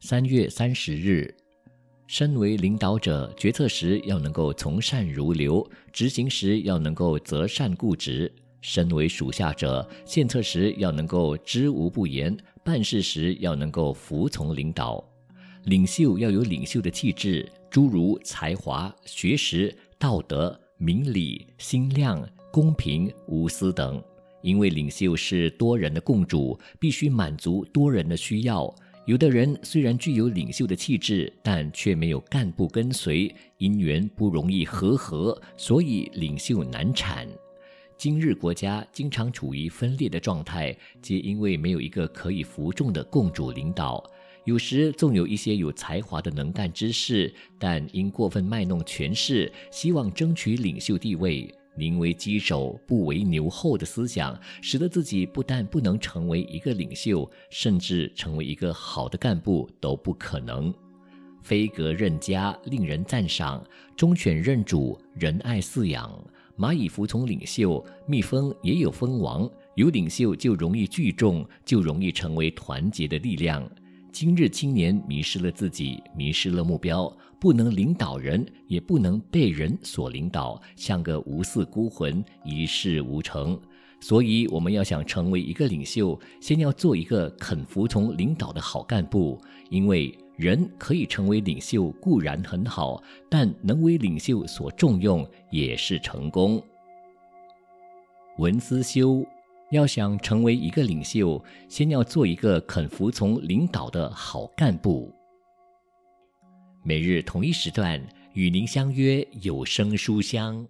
三月三十日，身为领导者，决策时要能够从善如流，执行时要能够择善固执；身为属下者，献策时要能够知无不言，办事时要能够服从领导。领袖要有领袖的气质，诸如才华、学识、道德、明理、心量、公平、无私等。因为领袖是多人的共主，必须满足多人的需要。有的人虽然具有领袖的气质，但却没有干部跟随，因缘不容易和合，所以领袖难产。今日国家经常处于分裂的状态，皆因为没有一个可以服众的共主领导。有时纵有一些有才华的能干之士，但因过分卖弄权势，希望争取领袖地位。宁为鸡首不为牛后的思想，使得自己不但不能成为一个领袖，甚至成为一个好的干部都不可能。飞鸽任家，令人赞赏；忠犬任主，人爱饲养。蚂蚁服从领袖，蜜蜂也有蜂王。有领袖就容易聚众，就容易成为团结的力量。今日青年迷失了自己，迷失了目标，不能领导人，也不能被人所领导，像个无嗣孤魂，一事无成。所以，我们要想成为一个领袖，先要做一个肯服从领导的好干部。因为人可以成为领袖固然很好，但能为领袖所重用也是成功。文思修。要想成为一个领袖，先要做一个肯服从领导的好干部。每日同一时段与您相约有声书香。